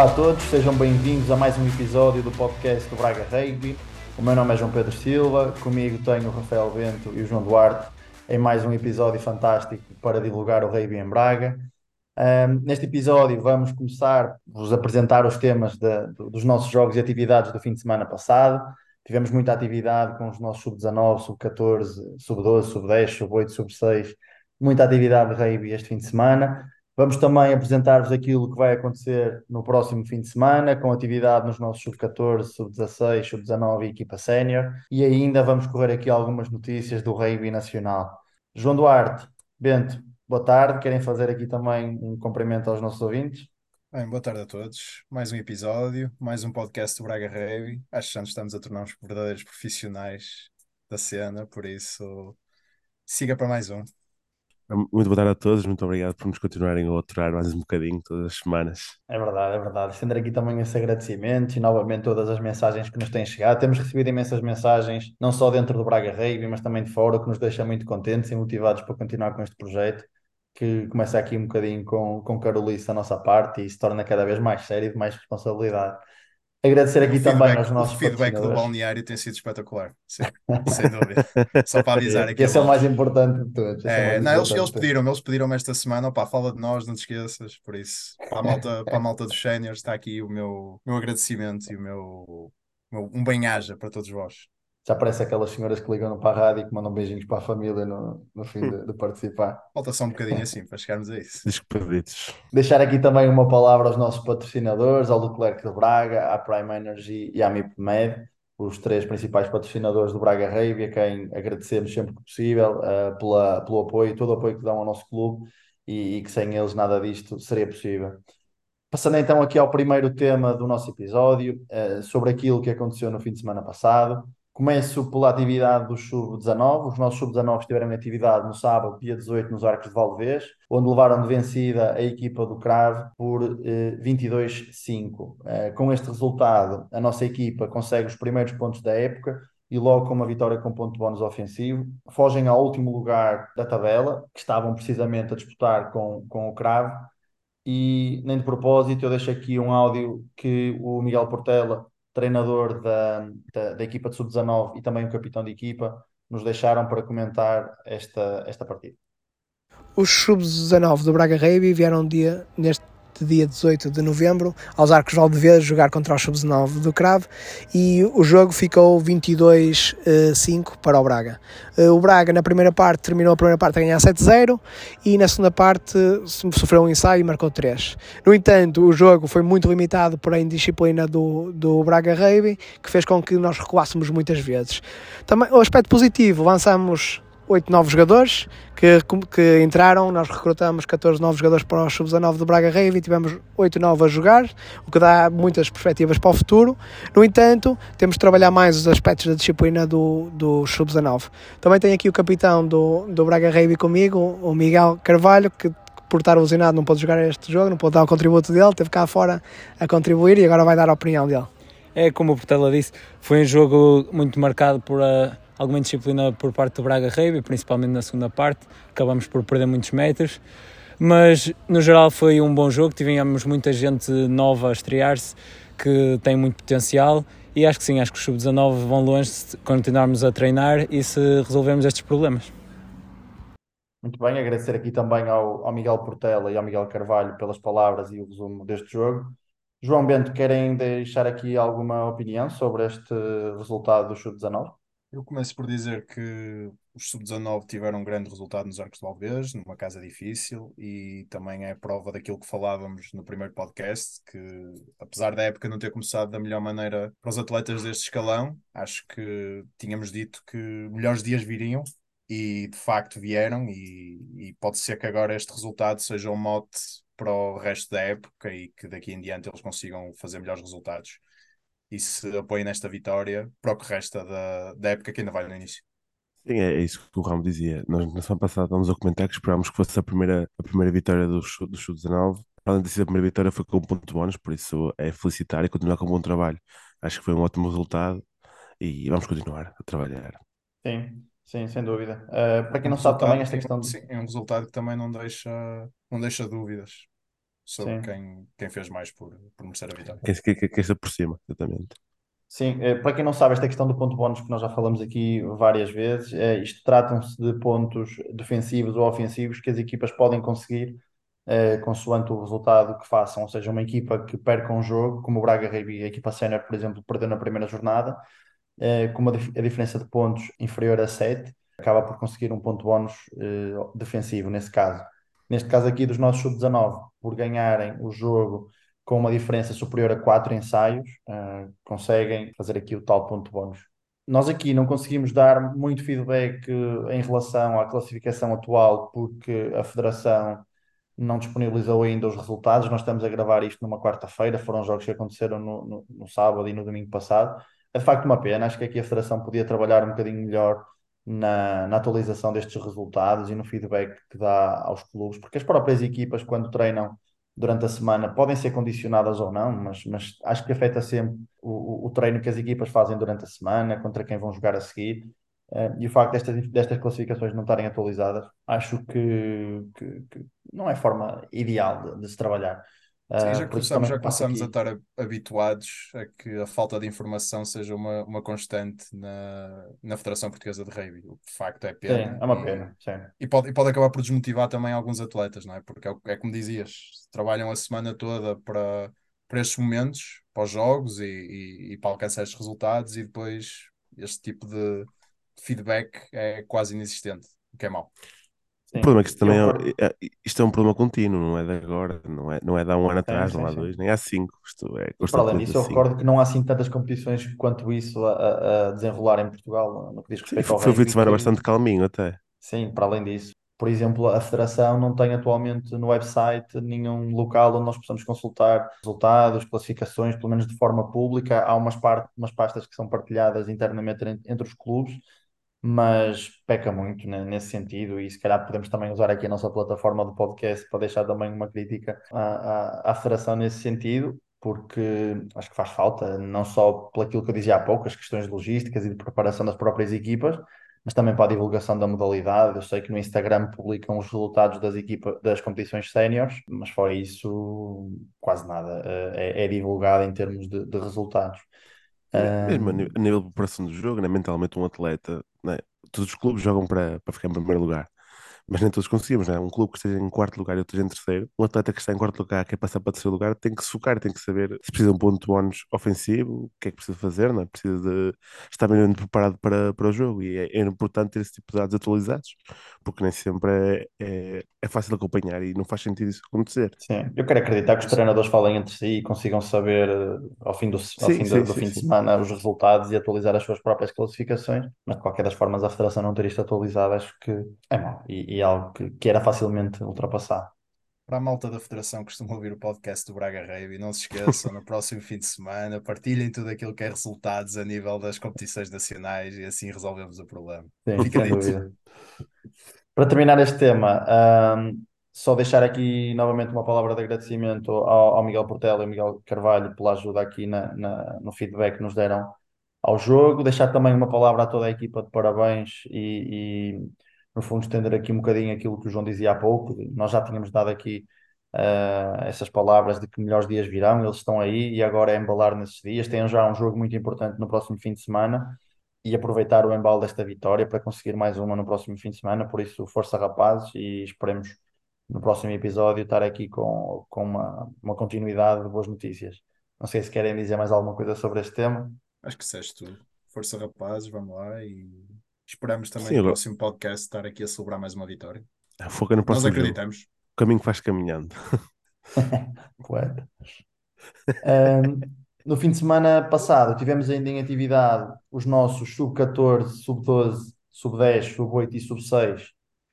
Olá a todos, sejam bem-vindos a mais um episódio do podcast do Braga Rugby. O meu nome é João Pedro Silva, comigo tenho o Rafael Bento e o João Duarte em mais um episódio fantástico para divulgar o rugby em Braga. Um, neste episódio vamos começar a vos apresentar os temas de, dos nossos jogos e atividades do fim de semana passado. Tivemos muita atividade com os nossos sub-19, sub-14, sub-12, sub-10, sub-8, sub-6. Muita atividade de rugby este fim de semana. Vamos também apresentar-vos aquilo que vai acontecer no próximo fim de semana, com atividade nos nossos sub-14, sub-16, sub-19 e equipa sénior. E ainda vamos correr aqui algumas notícias do rugby nacional. João Duarte, Bento, boa tarde. Querem fazer aqui também um cumprimento aos nossos ouvintes? Bem, boa tarde a todos. Mais um episódio, mais um podcast do Braga Rugby. Acho que já estamos a tornar uns verdadeiros profissionais da cena, por isso siga para mais um. Muito boa tarde a todos, muito obrigado por nos continuarem a aturar mais um bocadinho todas as semanas. É verdade, é verdade. Estender aqui também esse agradecimento e novamente todas as mensagens que nos têm chegado. Temos recebido imensas mensagens, não só dentro do Braga Rugby, mas também de fora, que nos deixa muito contentes e motivados para continuar com este projeto, que começa aqui um bocadinho com, com carolice da nossa parte e se torna cada vez mais sério e de mais responsabilidade. Agradecer aqui também aos nossos O feedback do balneário tem sido espetacular, sim, sem dúvida. Só para avisar aqui. Esse é o mais importante de todos. É, é não, eles, eles pediram-me, eles pediram-me esta semana, opá, fala de nós, não te esqueças, por isso, para a malta, para a malta dos séniores está aqui o meu, meu agradecimento e o meu, meu um bem-aja para todos vós já parece aquelas senhoras que ligam para a rádio e que mandam beijinhos para a família no, no fim de, de participar. Falta só um bocadinho assim para chegarmos a isso. Despedidos. Deixar aqui também uma palavra aos nossos patrocinadores, ao Leclerc de Braga, à Prime Energy e à MIPMED, os três principais patrocinadores do Braga Rugby, a quem agradecemos sempre que possível uh, pela, pelo apoio, todo o apoio que dão ao nosso clube e, e que sem eles nada disto seria possível. Passando então aqui ao primeiro tema do nosso episódio, uh, sobre aquilo que aconteceu no fim de semana passado. Começo pela atividade do Sub-19. Os nossos Sub-19 estiveram em atividade no sábado, dia 18, nos Arcos de Valdevez, onde levaram de vencida a equipa do Crave por eh, 22-5. Eh, com este resultado, a nossa equipa consegue os primeiros pontos da época e logo com uma vitória com ponto bónus ofensivo. Fogem ao último lugar da tabela, que estavam precisamente a disputar com, com o Crave. E nem de propósito, eu deixo aqui um áudio que o Miguel Portela treinador da, da, da equipa de sub-19 e também o capitão de equipa, nos deixaram para comentar esta, esta partida. Os sub-19 do Braga Rugby vieram dia, neste dia 18 de novembro, aos Arcos Valdevez, jogar contra os Sub-19 do Crave e o jogo ficou 22-5 eh, para o Braga. Eh, o Braga na primeira parte terminou a primeira parte a ganhar 7-0 e na segunda parte sofreu um ensaio e marcou 3. No entanto, o jogo foi muito limitado por a indisciplina do, do Braga Rugby, que fez com que nós recuássemos muitas vezes. Também, o aspecto positivo, avançamos 8 novos jogadores que, que entraram. Nós recrutamos 14 novos jogadores para os sub-19 do Braga Rave e tivemos 8 novos a jogar, o que dá muitas perspectivas para o futuro. No entanto, temos de trabalhar mais os aspectos da disciplina do, do sub-19. Também tenho aqui o capitão do, do Braga Rave comigo, o Miguel Carvalho, que por estar lesionado não pôde jogar este jogo, não pôde dar o contributo dele, teve cá fora a contribuir e agora vai dar a opinião dele. É como o Portela disse, foi um jogo muito marcado por a alguma indisciplina por parte do Braga Rugby, principalmente na segunda parte, acabamos por perder muitos metros, mas no geral foi um bom jogo, tivemos muita gente nova a estrear-se, que tem muito potencial e acho que sim, acho que os sub-19 vão longe se continuarmos a treinar e se resolvermos estes problemas. Muito bem, agradecer aqui também ao, ao Miguel Portela e ao Miguel Carvalho pelas palavras e o resumo deste jogo. João Bento, querem deixar aqui alguma opinião sobre este resultado do Sub-19? Eu começo por dizer que os sub-19 tiveram um grande resultado nos Arcos de Alves, numa casa difícil, e também é prova daquilo que falávamos no primeiro podcast, que apesar da época não ter começado da melhor maneira para os atletas deste escalão, acho que tínhamos dito que melhores dias viriam, e de facto vieram, e, e pode ser que agora este resultado seja um mote para o resto da época e que daqui em diante eles consigam fazer melhores resultados e se apoiem nesta vitória para o que resta da, da época que ainda vai no início. Sim, é, é isso que o Ramo dizia. Nós na semana passada estávamos a comentar que esperámos que fosse a primeira, a primeira vitória do, do Sub-19. Além de ser a primeira vitória, foi com um ponto de bónus, por isso é felicitar e continuar com um bom trabalho. Acho que foi um ótimo resultado e vamos continuar a trabalhar. Sim, sim, sem dúvida. Uh, para quem não sabe também esta questão de... Sim, é um resultado que também não deixa, não deixa dúvidas sobre quem, quem fez mais por, por merecer a vitória. Quem, quem, quem está por cima, exatamente. Sim, eh, para quem não sabe, esta questão do ponto bónus que nós já falamos aqui várias vezes, é, isto tratam-se de pontos defensivos ou ofensivos que as equipas podem conseguir eh, consoante o resultado que façam, ou seja, uma equipa que perca um jogo, como o Braga Reiby, a equipa sénior, por exemplo, perdeu na primeira jornada, eh, com uma dif a diferença de pontos inferior a 7, acaba por conseguir um ponto bónus defensivo, nesse caso. Neste caso aqui dos nossos sub-19, por ganharem o jogo com uma diferença superior a 4 ensaios, eh, conseguem fazer aqui o tal ponto bónus. Nós aqui não conseguimos dar muito feedback em relação à classificação atual, porque a Federação não disponibilizou ainda os resultados. Nós estamos a gravar isto numa quarta-feira, foram jogos que aconteceram no, no, no, sábado e no domingo passado. É de facto uma pena, acho que aqui a Federação podia trabalhar um bocadinho melhor na, na atualização destes resultados e no feedback que dá aos clubes, porque as próprias equipas, quando treinam durante a semana, podem ser condicionadas ou não, mas, mas acho que afeta sempre o, o treino que as equipas fazem durante a semana, contra quem vão jogar a seguir. Uh, e o facto destas, destas classificações não estarem atualizadas, acho que, que, que não é forma ideal de, de se trabalhar. Sim, já começamos, já começamos a estar habituados a que a falta de informação seja uma, uma constante na, na Federação Portuguesa de Rugby. O facto é pena. Sim, é uma pena. E, sim. e, pode, e pode acabar por desmotivar também alguns atletas, não é? Porque é, é como dizias, trabalham a semana toda para, para estes momentos, para os jogos e, e, e para alcançar estes resultados, e depois este tipo de feedback é quase inexistente, o que é mau. Sim. O problema é que isto também é, é, isto é um problema contínuo, não é de agora, não é, não é de há um ano atrás, sim, não há dois, nem há cinco. Isto é Para além disso, eu recordo que não há assim tantas competições quanto isso a, a desenrolar em Portugal, no que diz respeito sim, ao Foi um fim de semana bastante calminho até. Sim, para além disso. Por exemplo, a Federação não tem atualmente no website nenhum local onde nós possamos consultar resultados, classificações, pelo menos de forma pública. Há umas, part umas pastas que são partilhadas internamente entre os clubes, mas peca muito né, nesse sentido e se calhar podemos também usar aqui a nossa plataforma do podcast para deixar também uma crítica à, à, à Federação nesse sentido, porque acho que faz falta, não só pelo aquilo que eu dizia há pouco, as questões logísticas e de preparação das próprias equipas, mas também para a divulgação da modalidade. Eu sei que no Instagram publicam os resultados das equipas das competições séniores, mas fora isso, quase nada eh, é, é divulgado em termos de, de resultados. Mesmo a nível de preparação do jogo, né? mentalmente um atleta, né? todos os clubes jogam para, para ficar em primeiro lugar mas nem todos conseguimos, não é? Um clube que esteja em quarto lugar e outro em terceiro, um atleta que está em quarto lugar, quer passar para terceiro lugar, tem que se focar, tem que saber se precisa de um ponto de bónus ofensivo, o que é que precisa fazer, não é? Precisa de estar bem preparado para, para o jogo e é, é, importante ter esse tipo de dados atualizados, porque nem sempre é, é, é, fácil acompanhar e não faz sentido isso acontecer. Sim, eu quero acreditar que os treinadores falem entre si e consigam saber eh, ao fim do, ao sim, fim sim, do, do sim, fim de semana os resultados e atualizar as suas próprias classificações, mas de qualquer das formas a Federação não ter isto atualizado acho que é mau e, e algo que, que era facilmente ultrapassado. Para a malta da Federação costuma ouvir o podcast do Braga Rave, não se esqueçam, no próximo fim de semana, partilhem tudo aquilo que é resultados a nível das competições nacionais e assim resolvemos o problema. Sim, Fica sem dúvida. Para terminar este tema, um, só deixar aqui novamente uma palavra de agradecimento ao, ao Miguel Portela e ao Miguel Carvalho pela ajuda aqui na, na, no feedback que nos deram ao jogo. Deixar também uma palavra a toda a equipa de parabéns e, e no fundo, estender aqui um bocadinho aquilo que o João dizia há pouco. Nós já tínhamos dado aqui uh, essas palavras de que melhores dias virão, eles estão aí e agora é embalar nesses dias. Têm já um jogo muito importante no próximo fim de semana e aproveitar o embalo desta vitória para conseguir mais uma no próximo fim de semana. Por isso, força rapazes e esperemos no próximo episódio estar aqui com, com uma, uma continuidade de boas notícias. Não sei se querem dizer mais alguma coisa sobre este tema. Acho que disseste tudo. Força rapazes, vamos lá e Esperamos também Sim, no próximo podcast estar aqui a celebrar mais uma vitória. Foca no próximo Nós acreditamos. Jogo. O caminho que vais caminhando. Poeta. um, no fim de semana passado tivemos ainda em atividade os nossos sub-14, sub-12, sub-10, sub-8 e sub-6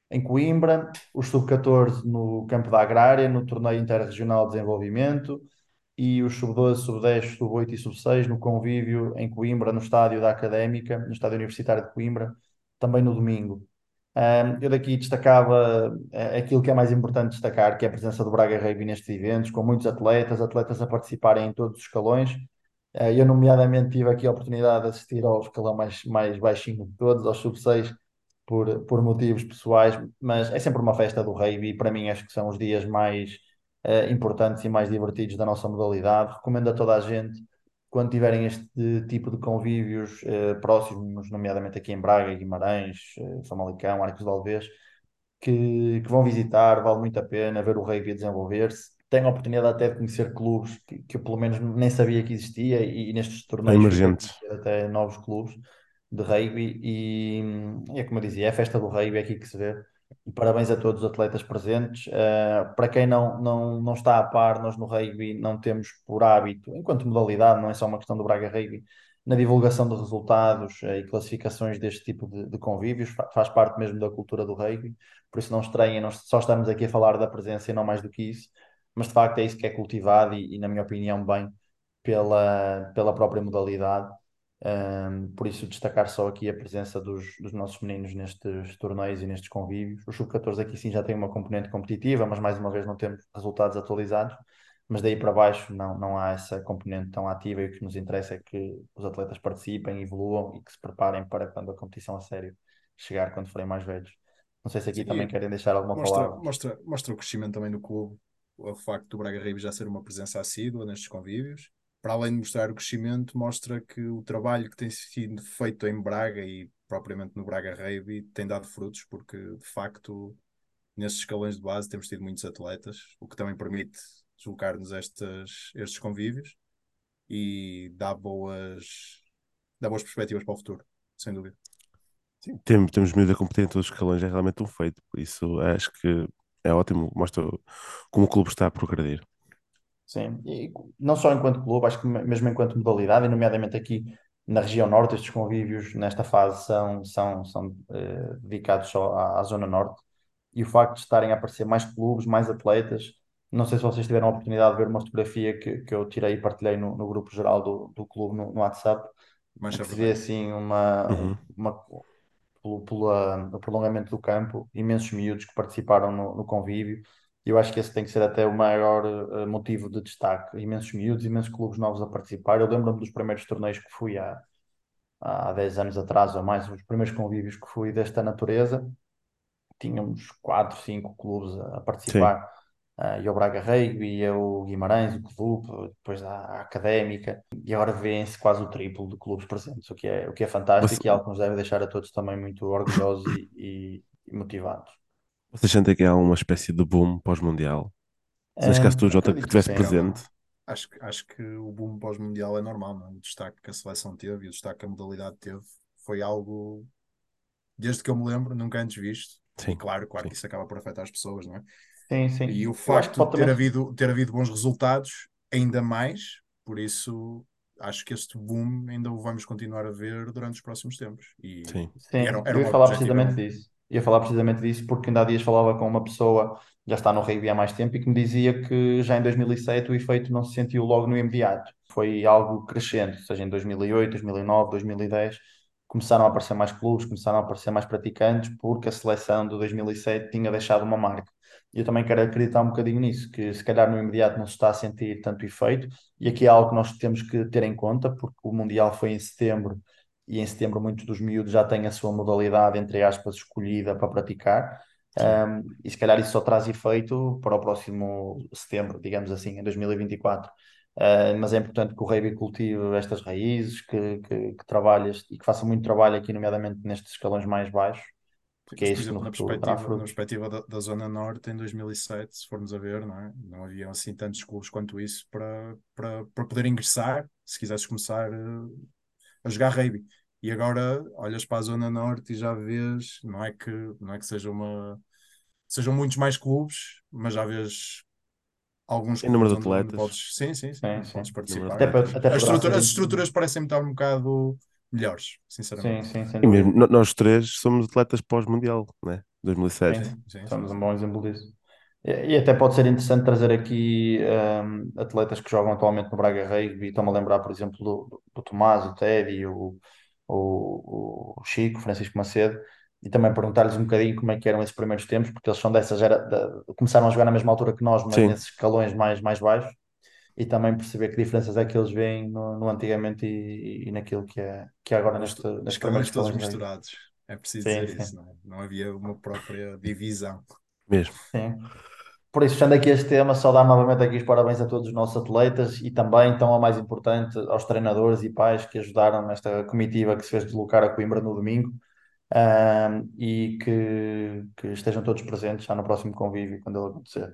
em Coimbra, os sub-14 no campo da Agrária, no torneio interregional de desenvolvimento, e os sub-12, sub-10, sub-8 e sub-6 no convívio em Coimbra, no estádio da Académica, no estádio universitário de Coimbra, também no domingo. Eu daqui destacava uh, aquilo que é mais importante destacar, que é a presença do Braga Rugby nestes eventos, com muitos atletas, atletas a participarem em todos os escalões. Uh, eu, nomeadamente, tive aqui a oportunidade de assistir ao escalão mais, mais baixinho de todos, aos sub-6, por, por motivos pessoais, mas é sempre uma festa do rugby e para mim acho que são os dias mais uh, importantes e mais divertidos da nossa modalidade. Recomendo a toda a gente, quando tiverem este tipo de convívios uh, próximos, nomeadamente aqui em Braga, Guimarães, uh, Famalicão, Arcos de Alvez, que, que, vão visitar, vale muito a pena ver o rugby a desenvolver-se. Tenho a oportunidade até de conhecer clubes que, que eu pelo menos nem sabia que existia e, e nestes torneios emergentes até novos clubes de rugby e, e, é como eu dizia, é a festa do rugby, é aqui que se vê. E parabéns a todos os atletas presentes. Uh, para quem não, não, não está a par, nós no rugby não temos por hábito, enquanto modalidade, não é só uma questão do Braga Rugby, na divulgação de resultados uh, e classificações deste tipo de, de convívios, fa faz parte mesmo da cultura do rugby, por isso não estranhem, nós só estamos aqui a falar da presença e não mais do que isso, mas de facto é isso que é cultivado e, e na minha opinião, bem pela, pela própria modalidade. Um, por isso, destacar só aqui a presença dos, dos nossos meninos nestes torneios e nestes convívios. O Sub-14 aqui sim já tem uma componente competitiva, mas mais uma vez não temos resultados atualizados. Mas daí para baixo não, não há essa componente tão ativa e o que nos interessa é que os atletas participem, evoluam e que se preparem para quando a competição a sério chegar, quando forem mais velhos. Não sei se aqui sim, também querem deixar alguma mostra, palavra. Mostra, mostra o crescimento também do clube, o facto do Braga Ribes já ser uma presença assídua nestes convívios para além de mostrar o crescimento, mostra que o trabalho que tem sido feito em Braga e propriamente no Braga Rugby tem dado frutos, porque de facto nesses escalões de base temos tido muitos atletas, o que também permite deslocar-nos estes, convívios e dá boas, dá boas perspectivas para o futuro, sem dúvida. Sim, temos, temos medo a competir em todos os escalões, é realmente um feito, por isso acho que é ótimo, mostra como o clube está a progredir. Sim, e não só enquanto clube, acho que mesmo enquanto modalidade, e nomeadamente aqui na região norte, estes convívios nesta fase são, são, são eh, dedicados só à, à zona norte, e o facto de estarem a aparecer mais clubes, mais atletas, não sei se vocês tiveram a oportunidade de ver uma fotografia que, que eu tirei e partilhei no, no grupo geral do, do clube no, no WhatsApp, Mas que é se vê assim uma, Uhum. uma, pelo, pela, o prolongamento do campo, imensos miúdos que participaram no, no convívio, e eu acho que esse tem que ser até o maior uh, motivo de destaque. Imensos miúdos, imensos clubes novos a participar. Eu lembro-me dos primeiros torneios que fui há, há 10 anos atrás ou mais, os primeiros convívios que fui desta natureza. Tínhamos 4, 5 clubes a, participar. Uh, e o Braga Rugby, e o Guimarães, o Clube, depois a, a Académica, e agora vêem-se quase o triplo de clubes presentes, o que é, o que é fantástico Você... e é algo que nos deve deixar a todos também muito orgulhosos e, e, e motivados. Vocês sentem que há uma espécie de boom pós-mundial? Se neste caso tu, Jota, que estivesse presente. Acho, acho que o boom pós-mundial é normal, não? É? o destaque que a seleção teve e o destaque que a modalidade teve foi algo, desde que eu me lembro, nunca antes visto. Sim, e claro, claro sim. que isso acaba por afetar as pessoas, não é? Sim, sim. E o facto de ter, também... havido, ter havido bons resultados, ainda mais, por isso acho que este boom ainda o vamos continuar a ver durante os próximos tempos. E, sim, sim. era, era eu ia falar precisamente disso ia falar precisamente disso porque ainda há dias falava com uma pessoa já está no rugby há mais tempo e que me dizia que já em 2007 o efeito não se sentiu logo no imediato. Foi algo crescente, ou seja, em 2008, 2009, 2010 começaram a aparecer mais clubes, começaram a aparecer mais praticantes porque a seleção de 2007 tinha deixado uma marca. E eu também quero acreditar um bocadinho nisso, que se calhar no imediato não se está a sentir tanto efeito, e aqui é algo que nós temos que ter em conta, porque o Mundial foi em setembro e em setembro muitos dos miúdos já têm a sua modalidade, entre aspas, escolhida para praticar. Um, e se calhar isso só traz efeito para o próximo setembro, digamos assim, em 2024. Uh, mas é importante que o rugby cultive estas raízes, que, que, que trabalhe e que faça muito trabalho aqui, nomeadamente nestes escalões mais baixos, porque é isso que no na perspectiva, na perspectiva da, da, Zona Norte, em 2007, se formos a ver, não, é? não haviam assim tantos clubes quanto isso para, para, para poder ingressar, se quisesses começar uh, a jogar rugby. E agora olhas para a Zona Norte e já vês, não é que, não é que seja uma, sejam muitos mais clubes, mas já vês alguns em número de atletas. Podes, sim, sim, sim, sim, podes participar. Até para, até as, estrutura, as estruturas parecem estar um bocado melhores, sinceramente. Sim, sim, e mesmo nós três somos atletas pós-mundial, né? 2007. Sim, sim, somos um bom exemplo disso. E até pode ser interessante trazer aqui um, atletas que jogam atualmente no Braga Rugby. Estou-me a lembrar, por exemplo, do, do Tomás, o Teddy, o, o, o Chico, Francisco Macedo, e também perguntar-lhes um bocadinho como é que eram esses primeiros tempos, porque eles são dessa gera, começaram a jogar na mesma altura que nós, mas Sim. nesses escalões mais, mais baixos, e também perceber que diferenças é que eles veem no, no antigamente e, e, naquilo que é, que é agora neste, neste escalões todos misturados. É preciso sim, dizer sim. isso, não, é? não havia uma própria divisão. Mesmo. Sim. Por isso, sendo aqui este tema, só dar novamente aqui os parabéns a todos os nossos atletas e também, então, a mais importante, aos treinadores e pais que ajudaram nesta comitiva que se fez deslocar a Coimbra no domingo um, e que, que estejam todos presentes já no próximo convívio, quando ele acontecer.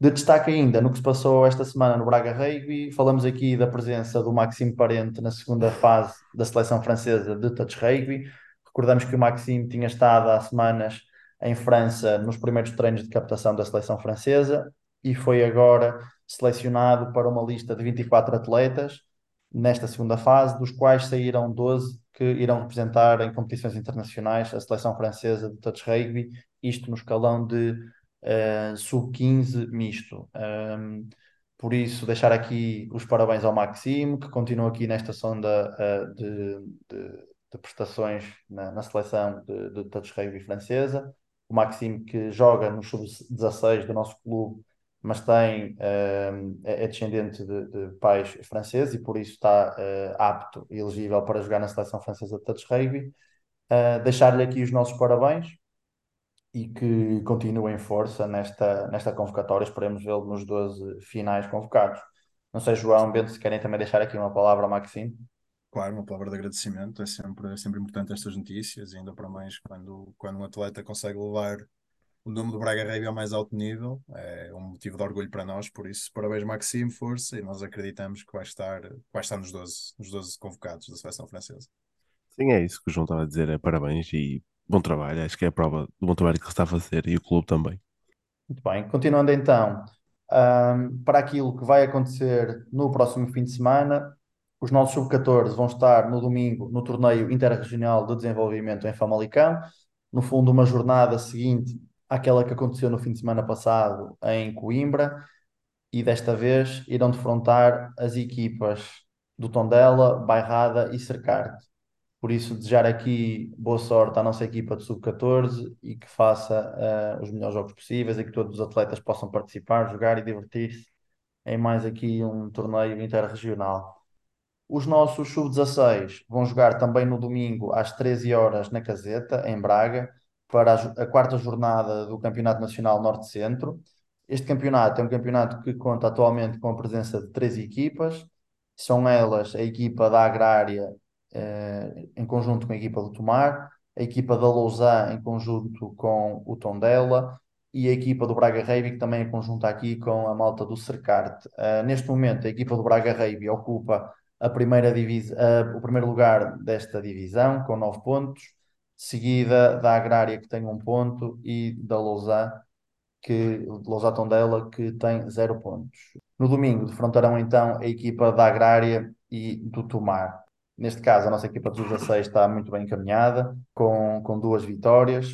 De destaque ainda no que se passou esta semana no Braga Rugby, falamos aqui da presença do Maxime Parente na segunda fase da seleção francesa de touch rugby. Recordamos que o Maxime tinha estado há semanas em França nos primeiros treinos de captação da seleção francesa e foi agora selecionado para uma lista de 24 atletas nesta segunda fase, dos quais saíram 12 que irão representar em competições internacionais a seleção francesa de touch rugby, isto no escalão de uh, sub-15 misto. Um, por isso, deixar aqui os parabéns ao Maxime, que continua aqui nesta sonda uh, de, de, de, prestações na, na seleção de, de touch rugby francesa o Maxime que joga no sub-16 do nosso clube, mas tem, uh, é descendente de, de, pais franceses e por isso está uh, apto e elegível para jogar na seleção francesa de touch rugby. Uh, Deixar-lhe aqui os nossos parabéns e que continue em força nesta, nesta convocatória. Esperemos vê-lo nos 12 finais convocados. Não sei, João, Bento, se querem também deixar aqui uma palavra ao Maxime. Claro, uma palavra de agradecimento, é sempre, é sempre importante estas notícias, ainda para mais quando, quando um atleta consegue levar o nome do Braga Rugby ao mais alto nível, é um motivo de orgulho para nós, por isso parabéns Maxime, força, e nós acreditamos que vai estar, vai estar nos 12, nos 12 convocados da seleção francesa. Sim, é isso que o João estava a dizer, é parabéns e bom trabalho, acho que é a prova do bom trabalho que ele está a fazer e o clube também. Muito bem, continuando então, um, para aquilo que vai acontecer no próximo fim de semana, os nossos sub-14 vão estar no domingo no torneio interregional de desenvolvimento em Famalicão. No fundo, uma jornada seguinte àquela que aconteceu no fim de semana passado em Coimbra. E desta vez irão defrontar as equipas do Tondela, Bairrada e Cercarte. Por isso, desejar aqui boa sorte à nossa equipa de sub-14 e que faça uh, os melhores jogos possíveis e que todos os atletas possam participar, jogar e divertir-se em mais aqui um torneio interregional. Os nossos sub-16 vão jogar também no domingo às 13 horas na Caseta, em Braga, para a, quarta jornada do Campeonato Nacional Norte-Centro. Este campeonato é um campeonato que conta atualmente com a presença de três equipas. São elas a equipa da Agrária, eh, em conjunto com a equipa do Tomar, a equipa da Lausanne, em conjunto com o Tondela, e a equipa do Braga Reiby, que também é conjunta aqui com a malta do Cercarte. Uh, neste momento, a equipa do Braga Reiby ocupa a primeira divisa, o primeiro lugar desta divisão, com 9 pontos, seguida da Agrária, que tem um ponto, e da Lousã, que, Lousã Tondela, que tem 0 pontos. No domingo, defrontarão então a equipa da Agrária e do Tomar. Neste caso, a nossa equipa dos 16 está muito bem encaminhada, com, com duas vitórias,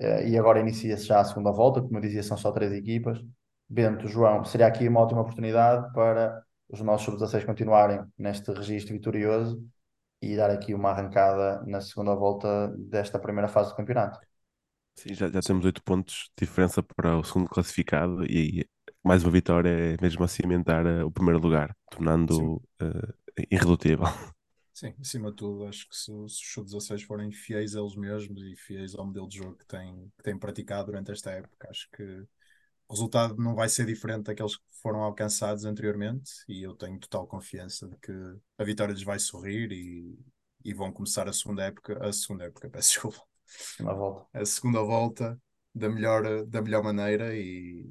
uh, e agora inicia-se já a segunda volta, como eu dizia, são só três equipas. Bento, João, seria aqui uma ótima oportunidade para os nossos sub-16 continuarem neste registro vitorioso e dar aqui uma arrancada na segunda volta desta primeira fase do campeonato. Sim, já, já temos oito pontos de diferença para o segundo classificado e mais uma vitória é mesmo a cimentar uh, o primeiro lugar, tornando uh, irredutível. Sim, acima de tudo, acho que se, se os sub-16 forem fiéis a eles mesmos e fiéis ao modelo de jogo que têm, que têm praticado durante esta época, acho que o resultado não vai ser diferente daqueles que foram alcançados anteriormente e eu tenho total confiança de que a vitória lhes vai sorrir e, e vão começar a segunda época, a segunda época, peço desculpa, a, volta. a segunda volta da melhor, da melhor maneira e,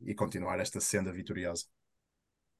e continuar esta senda vitoriosa.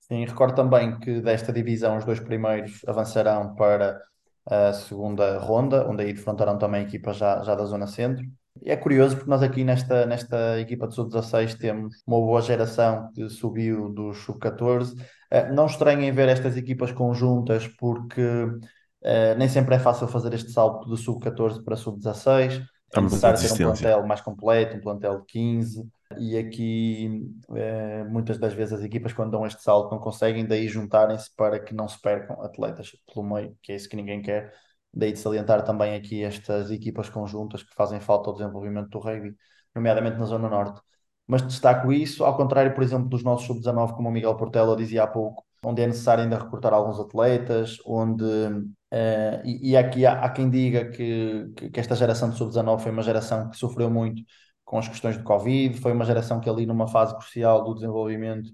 Sim, recordo também que desta divisão os dois primeiros avançarão para a segunda ronda, onde aí defrontarão também equipas já, já da zona centro. É curioso porque nós aqui nesta, nesta equipa de sub-16 temos uma boa geração que subiu do sub-14. Uh, não estranhem ver estas equipas conjuntas porque uh, nem sempre é fácil fazer este salto do sub-14 para sub-16. É necessário ter um plantel mais completo, um plantel de 15. E aqui, uh, muitas das vezes, as equipas, quando dão este salto, não conseguem, daí juntarem-se para que não se percam atletas pelo meio, que é isso que ninguém quer Daí de salientar também aqui estas equipas conjuntas que fazem falta ao desenvolvimento do rugby, nomeadamente na Zona Norte. Mas destaco isso, ao contrário, por exemplo, dos nossos sub-19, como o Miguel Portela dizia há pouco, onde é necessário ainda recrutar alguns atletas, onde uh, e, e, aqui há, há quem diga que, que, esta geração de sub-19 foi uma geração que sofreu muito com as questões de Covid, foi uma geração que ali numa fase crucial do desenvolvimento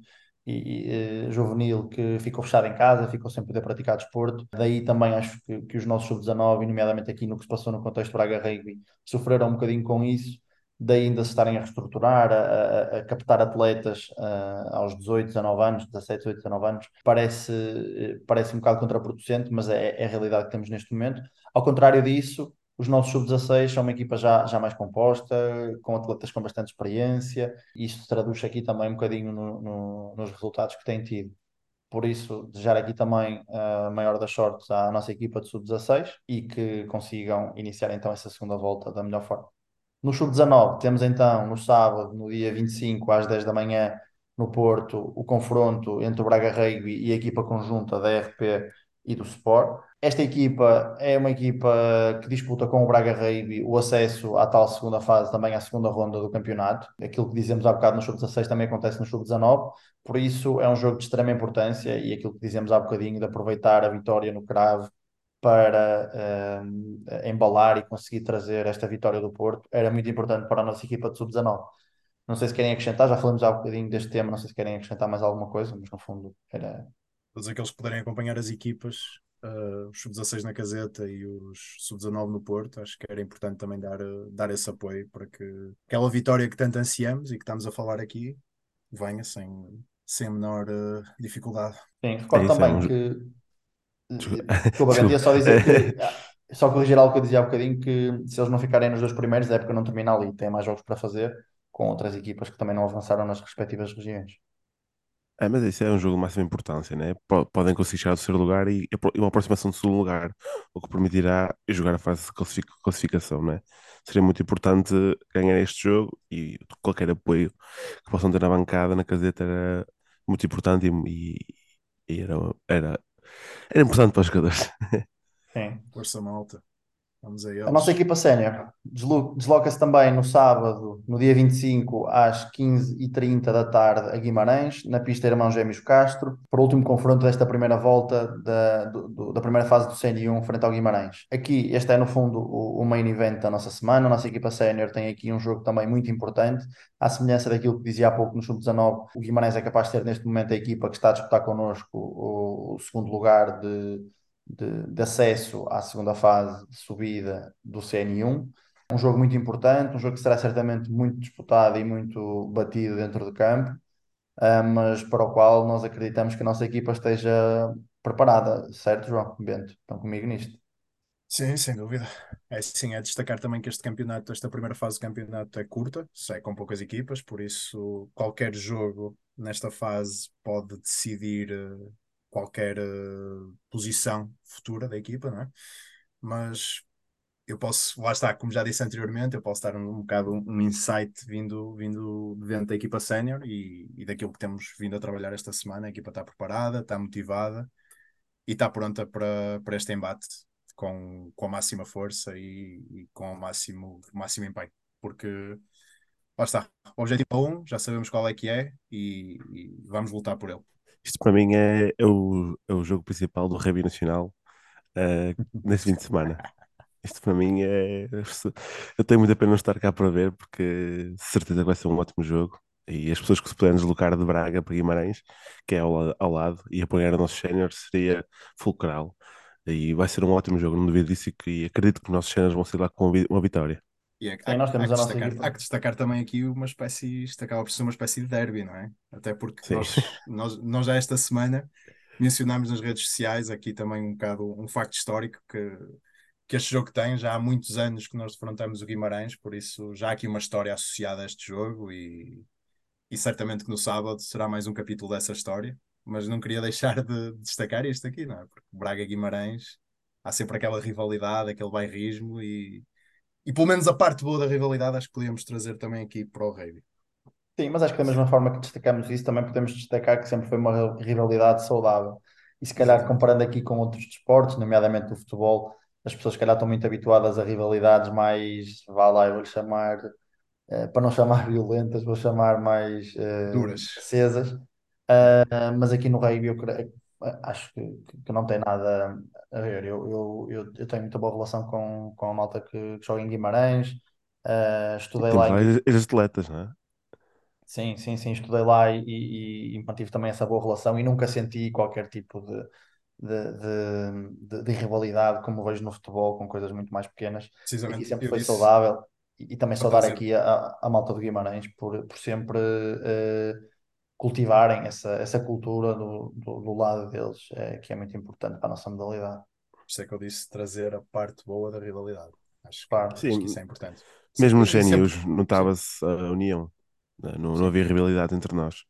e, e, uh, juvenil que ficou fechada em casa, ficou sem poder praticar desporto. Daí também acho que, que os nossos sub-19, nomeadamente aqui no que se passou no contexto Braga Rugby, sofreram um bocadinho com isso daí ainda se estarem a reestruturar, a, a, captar atletas uh, aos 18, 19 anos, 17, 18, 19 anos, parece, eh, parece um bocado contraproducente, mas é, é a realidade que temos neste momento. Ao contrário disso, os nossos sub-16 são uma equipa já, já mais composta, com atletas com bastante experiência, e isto traduz aqui também um bocadinho no, no, nos resultados que têm tido. Por isso, desejar aqui também a maior das sortes à nossa equipa de sub-16 e que consigam iniciar então essa segunda volta da melhor forma. No Sub-19, temos então no sábado, no dia 25, às 10 da manhã, no Porto, o confronto entre o Braga Rugby e a equipa conjunta da RP e do Sport. Esta equipa é uma equipa que disputa com o Braga Rugby o acesso à tal segunda fase, também à segunda ronda do campeonato. Aquilo que dizemos há bocado no Sub-16 também acontece no Sub-19, por isso é um jogo de extrema importância e aquilo que dizemos há bocadinho de aproveitar a vitória no Cravo para uh, embalar e conseguir trazer esta vitória do Porto era muito importante para a nossa equipa de sub-19. Não sei se querem acrescentar, já falamos há um bocadinho deste tema, não sei se querem acrescentar mais alguma coisa, mas no fundo era. Todos aqueles que puderem acompanhar as equipas, uh, os sub-16 na caseta e os sub-19 no Porto, acho que era importante também dar, uh, dar esse apoio para que aquela vitória que tanto ansiamos e que estamos a falar aqui venha sem, sem a menor uh, dificuldade. Sim, recordo é também que Desculpa, Desculpa. só dizer que, ah, só corrigir algo que eu dizia há bocadinho, que se eles não ficarem nos dois primeiros, a época não termina ali, tem mais jogos para fazer com outras equipas que também não avançaram nas respectivas regiões. É, mas isso é um jogo de máxima importância, né? Podem conseguir chegar ao terceiro lugar e, uma aproximação do segundo lugar, o que permitirá jogar a fase de classificação, né? Seria muito importante ganhar este jogo e qualquer apoio que possam ter na bancada, na caseta, era muito importante e, e era, era era importante para os jogadores. Sim. Força malta. Vamos aí. A nossa equipa sénior desloca-se também no sábado, no dia 25, às 15h30 da tarde, a Guimarães, na pista Irmão Gêmeos Castro, para o último confronto desta primeira volta da, do, da primeira fase do CN1 frente ao Guimarães. Aqui, este é no fundo o, o main event da nossa semana. A nossa equipa sénior tem aqui um jogo também muito importante, à semelhança daquilo que dizia há pouco no Sub-19. O Guimarães é capaz de ter neste momento a equipa que está a disputar connosco o, o segundo lugar de de, de acesso à segunda fase de subida do CN1. Um jogo muito importante, um jogo que será certamente muito disputado e muito batido dentro do campo, uh, mas para o qual nós acreditamos que a nossa equipa esteja preparada, certo, João Bento? Estão comigo nisto? Sim, sem dúvida. É sim, é destacar também que este campeonato, esta primeira fase do campeonato é curta, é com poucas equipas, por isso qualquer jogo nesta fase pode decidir uh, qualquer uh, posição futura da equipa, não é? Mas eu posso, lá está, como já disse anteriormente, eu posso dar um, um bocado um, insight vindo, vindo dentro da equipa sénior e, e daquilo que temos vindo a trabalhar esta semana. A equipa está preparada, está motivada e está pronta para, para este embate com, com a máxima força e, e com o máximo, máximo empenho, porque lá está, objetivo é um, já sabemos qual é que é e, e vamos lutar por ele. Isto para mim é, é, o, é o jogo principal do Rugby Nacional uh, neste fim de semana. Isto para mim é. Eu tenho muita pena não estar cá para ver, porque certeza que vai ser um ótimo jogo. E as pessoas que se puderem deslocar de Braga para Guimarães, que é ao, ao lado, e apoiar os nossos séniores, seria fulcral. E vai ser um ótimo jogo, não duvido disso. E acredito que os nossos séniores vão sair lá com uma vitória. E é, Sim, há, nós temos há, a nossa destacar, há que destacar também aqui uma espécie, isto acaba por ser uma espécie de derby, não é? Até porque nós, nós, nós já esta semana mencionámos nas redes sociais aqui também um bocado um facto histórico que, que este jogo tem, já há muitos anos que nós defrontamos o Guimarães, por isso já há aqui uma história associada a este jogo e, e certamente que no sábado será mais um capítulo dessa história, mas não queria deixar de destacar isto aqui, não é? Porque Braga-Guimarães há sempre aquela rivalidade, aquele bairrismo e e pelo menos a parte boa da rivalidade acho que podíamos trazer também aqui para o rugby. Sim, mas acho que da mesma forma que destacamos isso, também podemos destacar que sempre foi uma rivalidade saudável. E se calhar comparando aqui com outros desportos, nomeadamente o futebol, as pessoas se calhar estão muito habituadas a rivalidades mais, vá lá, eu vou-lhe chamar, eh, para não chamar violentas, vou chamar mais eh, duras, acesas. Uh, mas aqui no rugby eu creio, acho que, que não tem nada a ver. Eu, eu, eu, eu tenho muita boa relação com, com a malta que, que joga em Guimarães, Uh, estudei lá lá em as atletas, não é? Sim, sim, sim, estudei lá e, e, e mantive também essa boa relação e nunca senti qualquer tipo de, de, de, de- de rivalidade como vejo no futebol, com coisas muito mais pequenas. Aqui Precisamente, sempre eu foi disse saudável e, e também saudar aqui a, a malta de Guimarães por, por sempre eh, cultivarem essa, essa cultura do, do, do lado deles, eh, que é muito importante para a nossa modalidade. Por isso é que eu disse trazer a parte boa da rivalidade. Acho que, Claro. acho que isso Sim, é importante. mesmo nos E sempre, sim, notava-se a união, não, não não sim. havia rivalidade entre nós.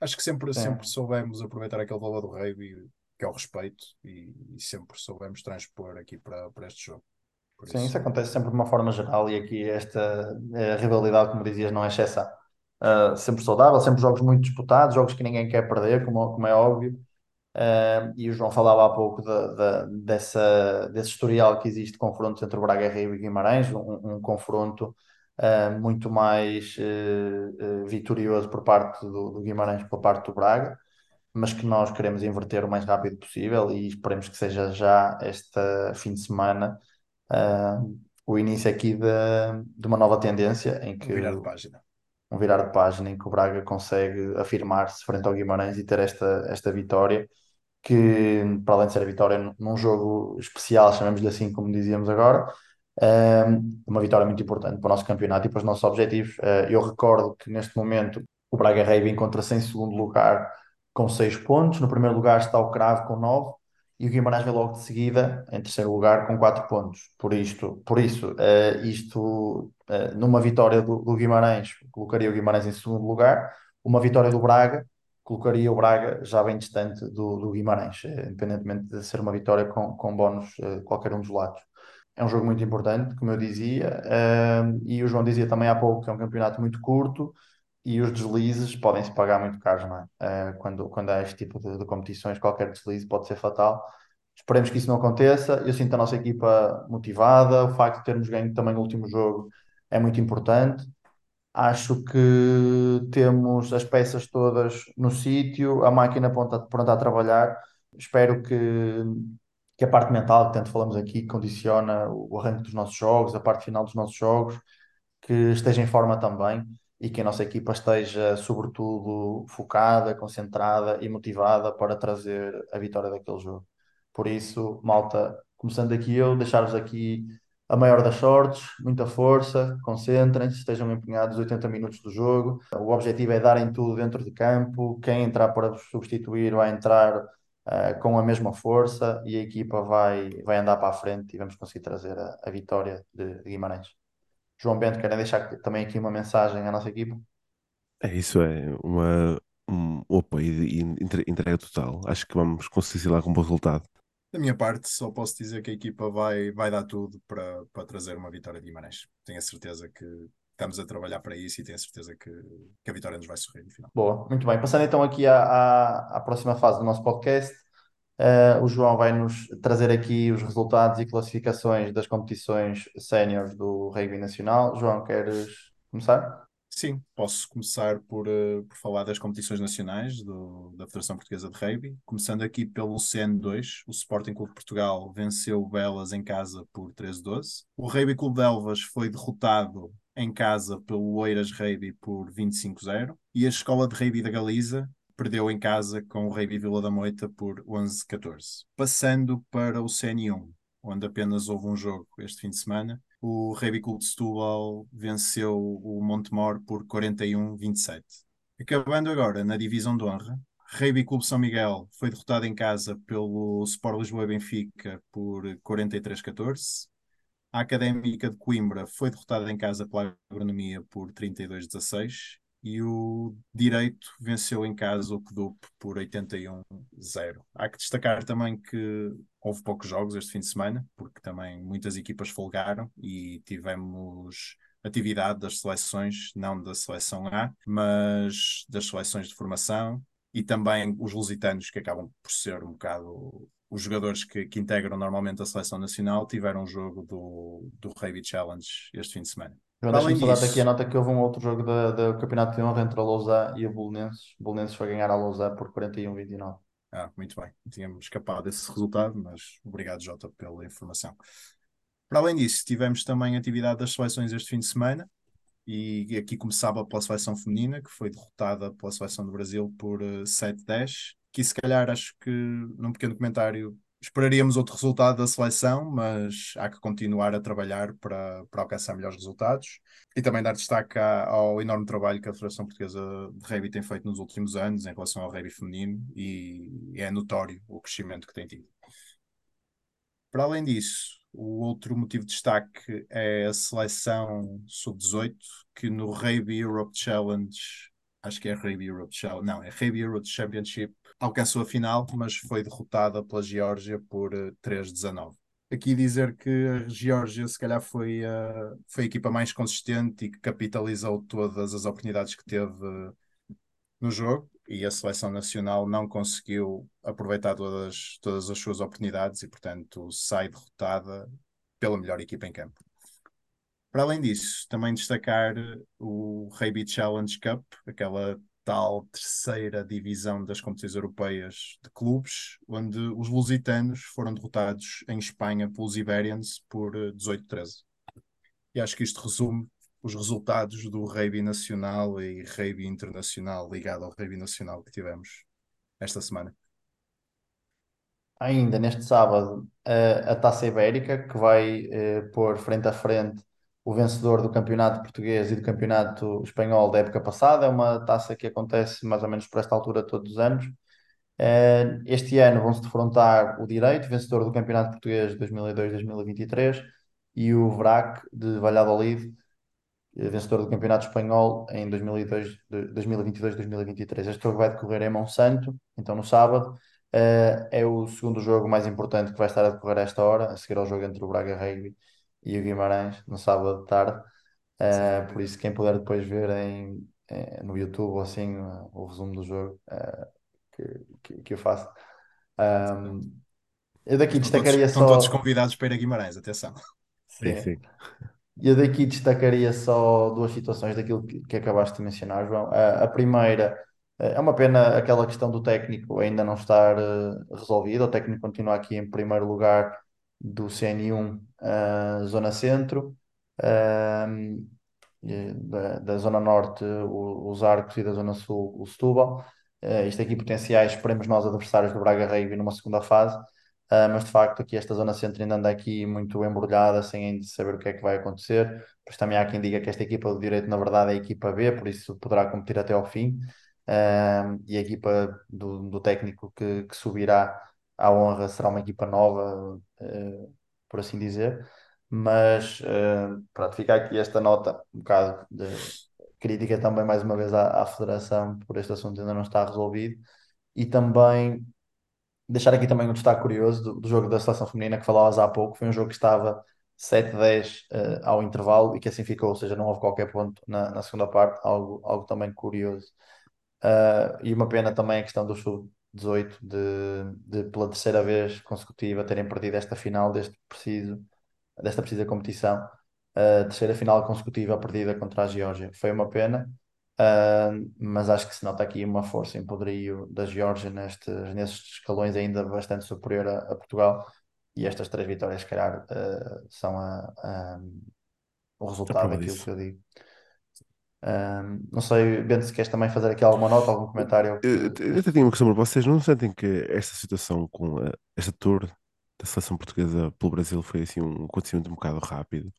Acho que sempre, Sim, sempre soubemos aproveitar aquele valor do rugby, que é o respeito, e, e sempre soubemos transpor aqui para, para este jogo. Por sim, isso isso, acontece sempre de uma forma geral e aqui esta eh, rivalidade, como dizias, não é exceção. Uh, sempre saudável, sempre jogos muito disputados, jogos que ninguém quer perder, como, como é óbvio. Uh, e o João falava há pouco da- da- dessa, desse historial que existe de confrontos entre o Braga Rio e Guimarães, um, um confronto uh, muito mais vitorioso por parte do, do Guimarães por parte do Braga, mas que nós queremos inverter o mais rápido possível e esperemos que seja já este fim de semana uh, o início aqui de, de uma nova tendência em que virar de página. Um virar de página em que o Braga consegue afirmar-se frente ao Guimarães e ter esta, esta vitória, que para além de ser a vitória num jogo especial, chamemos-lhe assim, como dizíamos agora, é uma vitória muito importante para o nosso campeonato e para os nossos objetivos. Eh, Eu recordo que neste momento o Braga Reiva encontra-se em segundo lugar com seis pontos, no primeiro lugar está o Cravo com nove e o Guimarães vem logo de seguida em terceiro lugar com quatro pontos. Por isto, por isso, eh, isto eh, numa vitória do, do Guimarães colocaria o Guimarães em segundo lugar, uma vitória do Braga colocaria o Braga já bem distante do, do Guimarães, eh, independentemente de ser uma vitória com, com bónus eh, qualquer um dos lados. É um jogo muito importante, como eu dizia, eh, e o João dizia também há pouco que é um campeonato muito curto e os deslizes podem se pagar muito caros, não é? Quando, quando há este tipo de, de competições, qualquer deslize pode ser fatal. Esperemos que isso não aconteça. Eu sinto a nossa equipa motivada, o facto de termos ganho também no último jogo é muito importante. Acho que temos as peças todas no sítio, a máquina pronta, pronta a trabalhar. Espero que, que a parte mental, que tanto falamos aqui, que condiciona o arranque dos nossos jogos, a parte final dos nossos jogos, que esteja em forma também e que a nossa equipa esteja, sobretudo, focada, concentrada e motivada para trazer a vitória daquele jogo. Por isso, malta, começando aqui eu, deixar-vos aqui a maior das sortes, muita força, concentrem-se, estejam empenhados os 80 minutos do jogo. O objetivo é darem tudo dentro de campo. Quem entrar para substituir vai entrar uh, com a mesma força e a equipa vai, vai andar para a frente e vamos conseguir trazer a, a vitória de, de Guimarães. João Bento, querem deixar também aqui uma mensagem à nossa equipa? É isso, é uma, um, apoio e entre- entrega total. Acho que vamos conseguir lá com um bom resultado. Da minha parte, só posso dizer que a equipa vai, vai dar tudo para, para trazer uma vitória de Guimarães. Tenho a certeza que estamos a trabalhar para isso e tenho a certeza que, que a vitória nos vai sorrir no final. Boa, muito bem. Passando então aqui à, à, à próxima fase do nosso podcast, uh, o João vai nos trazer aqui os resultados e classificações das competições séniores do Rugby Nacional. João, queres começar? Sim, posso começar por, uh, por falar das competições nacionais do, da Federação Portuguesa de Rugby. Começando aqui pelo CN2, o Sporting Clube de Portugal venceu o Belas em casa por 13-12. O Rugby Clube de Elvas foi derrotado em casa pelo Oeiras Rugby por 25-0. E a Escola de Rugby da Galiza perdeu em casa com o Rugby Vila da Moita por 11-14. Passando para o CN1, onde apenas houve um jogo este fim de semana, o Rugby Clube de Setúbal venceu o Montemor por 41-27. Acabando agora na divisão de honra, Rugby Clube São Miguel foi derrotado em casa pelo Sport Lisboa e Benfica por 43-14. A Académica de Coimbra foi derrotada em casa pela Agronomia por 32-16 e o Direito venceu em casa o Kedup por 81-0. Há que destacar também que houve poucos jogos este fim de semana, porque também muitas equipas folgaram e tivemos atividade das seleções, não da seleção A, mas das seleções de formação e também os lusitanos, que acabam por ser um bocado os jogadores que, que integram normalmente a seleção nacional, tiveram um jogo do, do Rugby Challenge este fim de semana. Deixa-me só dar-te aqui a nota que houve um outro jogo do Campeonato de Honra entre a Lousã e o Belenenses. O Belenenses foi ganhar a Lousã por 41-29. Ah, muito bem, tínhamos escapado desse resultado, mas obrigado, Jota, pela informação. Para além disso, tivemos também atividade das seleções este fim de semana, e aqui começava pela seleção feminina, que foi derrotada pela seleção do Brasil por uh, 7-10, que se calhar acho que num pequeno comentário esperaríamos outro resultado da seleção, mas há que continuar a trabalhar para, para alcançar melhores resultados e também dar destaque ao enorme trabalho que a Federação Portuguesa de Rugby tem feito nos últimos anos em relação ao rugby feminino e é notório o crescimento que tem tido. Para além disso, o outro motivo de destaque é a seleção sub-18, que no Rugby Europe Challenge, acho que é Rugby Europe Challenge, não, é Rugby Europe Championship, alcançou a final, mas foi derrotada pela Geórgia por 3-19. Eh, Aqui dizer que a Geórgia se calhar foi a, foi a equipa mais consistente e que capitalizou todas as oportunidades que teve no jogo e a seleção nacional não conseguiu aproveitar todas, todas as suas oportunidades e, portanto, sai derrotada pela melhor equipa em campo. Para além disso, também destacar o Rugby Challenge Cup, aquela tal terceira divisão das competições europeias de clubes, onde os lusitanos foram derrotados em Espanha pelos Iberians por 18-13. E acho que isto resume os resultados do rugby nacional e rugby internacional ligado ao rugby nacional que tivemos esta semana. Ainda neste sábado, a, a Taça Ibérica, que vai eh, pôr frente a frente o vencedor do campeonato português e do campeonato espanhol da época passada. É uma taça que acontece mais ou menos por esta altura todos os anos. Eh, este ano vão-se defrontar o Direito, vencedor do campeonato português de 2002-2023, e o VRAC de Valladolid, vencedor do Campeonato Espanhol em 2022-2023. Este jogo vai decorrer em Monsanto, então no sábado. Uh, é o segundo jogo mais importante que vai estar a decorrer a esta hora, a seguir ao jogo entre o Braga Rugby e o Guimarães, no sábado de tarde. Uh, por isso, quem puder depois ver em, em no YouTube ou assim o resumo do jogo uh, que, que, que, eu faço. Um, eu daqui estão destacaria todos, só. Estão todos convidados para ir a Guimarães, atenção. Sim, sim. Eu daqui destacaria só duas situações daquilo que, que acabaste de mencionar, João. A, a, primeira é uma pena aquela questão do técnico ainda não estar uh, resolvida. O técnico continua aqui em primeiro lugar do CN1 uh, Zona Centro, uh, da, da, Zona Norte o, os Arcos e da Zona Sul o Setúbal. Uh, isto aqui potenciais, esperemos nós, adversários do Braga Rugby numa segunda fase. Uh, mas de facto aqui esta zona centro ainda anda aqui muito embrulhada, sem ainda saber o que é que vai acontecer. Pois também há quem diga que esta equipa do direito, na verdade, é a equipa B, por isso poderá competir até ao fim. Uh, e a equipa do, do técnico que, que, subirá à honra será uma equipa nova, por assim dizer. Mas pronto, fica aqui esta nota, um bocado de crítica também, mais uma vez, à, à Federação por este assunto ainda não está resolvido. E também deixar aqui também um destaque curioso do, do, jogo da seleção feminina que falavas há pouco. Foi um jogo que estava 7-10 uh, ao intervalo e que assim ficou, ou seja, não houve qualquer ponto na, na segunda parte, algo, algo também curioso. Uh, e uma pena também a questão do sub-18 de, de, pela terceira vez consecutiva, terem perdido esta final deste preciso, desta precisa competição. Uh, terceira final consecutiva perdida contra a Geórgia. Foi uma pena. Uh, mas acho que se nota aqui uma força em poderio da Geórgia nestes, nestes escalões ainda bastante superior a, a Portugal e estas três vitórias, se calhar, uh, são a, a, o resultado daquilo disso. que eu digo. Não sei, Bento, se queres também fazer aqui alguma nota, algum comentário? Eu, eu até tinha uma questão para vocês. Não sentem que esta situação com a, esta tour da seleção portuguesa pelo Brasil foi assim um acontecimento um bocado rápido?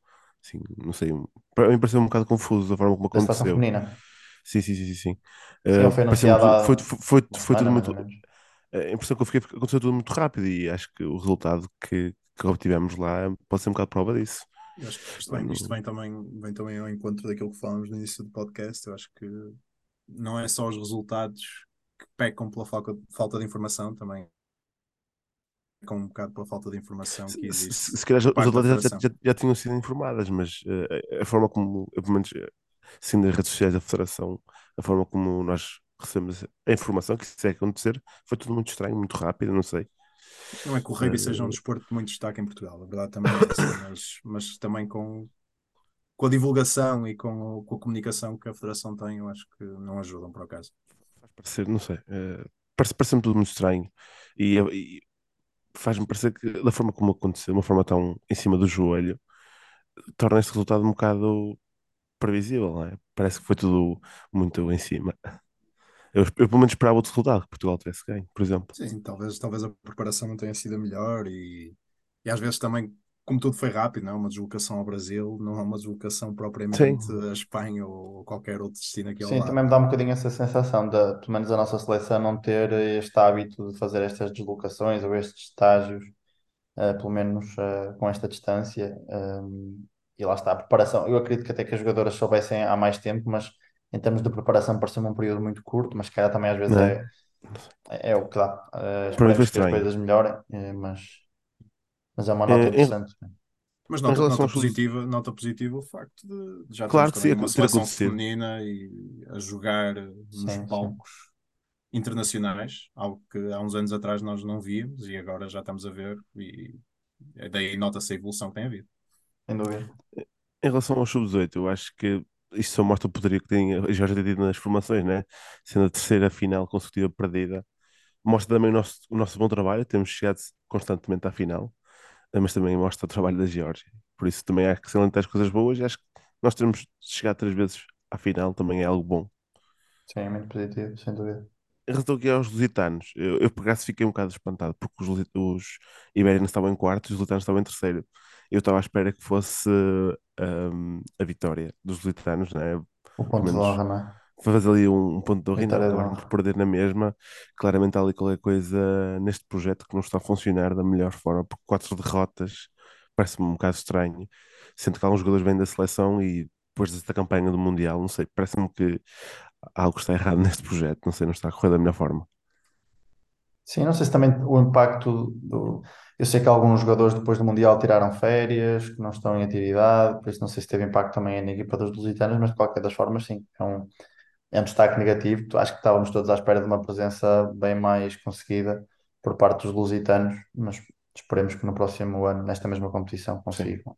Assim, não sei, para mim pareceu um bocado confuso a forma como aconteceu. Da seleção feminina. Sim, sim, sim, sim. sim. Uh, foi anunciado foi, foi, foi, foi tudo muito. A impressão que eu fiquei aconteceu tudo muito rápido e acho que o resultado que, que obtivemos lá pode ser um bocado prova disso. Eu acho que isto, vem, isto vem, também, vem também ao encontro daquilo que falamos no início do podcast. Eu acho que não é só os resultados que pecam pela falta, de informação, também com um bocado pela falta de informação que existe. Se, se, se calhar as outras já, já, já, tinham sido informadas, mas uh, a forma como, pelo menos, sim nas redes sociais da Federação, a forma como nós recebemos a informação que isso é acontecer, foi tudo muito estranho, muito rápido, não sei. Não é que o rugby uh, seja um desporto de muito destaque em Portugal, a verdade também é assim, mas, mas também com, com a divulgação e com, com a comunicação que a Federação tem, eu acho que não ajudam por acaso. Faz parecer, não sei, uh, parece, parece tudo muito estranho e, e faz-me parecer que da forma como aconteceu, de uma forma tão em cima do joelho, torna este resultado um bocado previsível, não é? Parece que foi tudo muito em cima. Eu, eu pelo menos esperava outro resultado, que Portugal tivesse ganho, por exemplo. Sim, talvez, talvez a preparação não tenha sido a melhor e, e às vezes também, como tudo foi rápido, não é? Uma deslocação ao Brasil não é uma deslocação Sim, propriamente a Espanha ou qualquer outro destino aqui ao Sim, lado. também me dá um bocadinho essa sensação de, pelo menos a nossa seleção, não ter este hábito de fazer estas deslocações ou estes estágios, eh, pelo menos eh, com esta distância. ehm, e lá está, a preparação. Eu acredito que até que as jogadoras soubessem há mais tempo, mas em termos de preparação pareceu-me um período muito curto, mas se calhar também às vezes não é, é? é, é o que dá. Esperemos que as estranho. coisas melhorem, eh, mas, mas é uma nota Eh, em, interessante. Mas em nota, relação nota aos positiva, nota positiva o facto de, de já termos Claro que sim, também uma ter seleção acontecido. feminina e a jogar nos Sim, sim. palcos internacionais, algo que há uns anos atrás nós não víamos e agora já estamos a ver e daí nota-se a evolução que tem havido. Sem dúvida. Em relação ao sub-18, eu acho que isto só mostra o poderio que tem a Jorge ter tido nas formações, né? Sendo a terceira final consecutiva perdida. Mostra também o nosso, o nosso bom trabalho, temos chegado constantemente à final, eh, mas também mostra o trabalho da Geórgia. Por isso também acho que além das coisas boas, acho que nós termos chegado três vezes à final também é algo bom. Sim, é muito positivo, sem dúvida. Em relação aqui aos lusitanos, eu, eu por acaso fiquei um bocado espantado, porque os, os ibéricos estavam em quarto e os lusitanos estavam em terceiro. Eu estava à espera que fosse ahm, a vitória dos lusitanos, né? O ponto de menos honra, não é? fazer ali um, um ponto de honra e de acabaram por perder na mesma. Claramente há ali qualquer coisa neste projeto que não está a funcionar da melhor forma, porque quatro derrotas parece-me um bocado estranho, sendo que alguns jogadores vêm da seleção e depois desta campanha do Mundial, não sei, parece-me que algo está errado neste projeto, não sei, não está a correr da melhor forma. Sim, não sei se também o impacto do. Eu sei que alguns jogadores depois do Mundial tiraram férias, que não estão em atividade, por isso não sei se teve impacto também na equipa dos lusitanos, mas de qualquer das formas, sim, é um, é um destaque negativo. Acho que estávamos todos à espera de uma presença bem mais conseguida por parte dos lusitanos, mas esperemos que no próximo ano, nesta mesma competição, consigam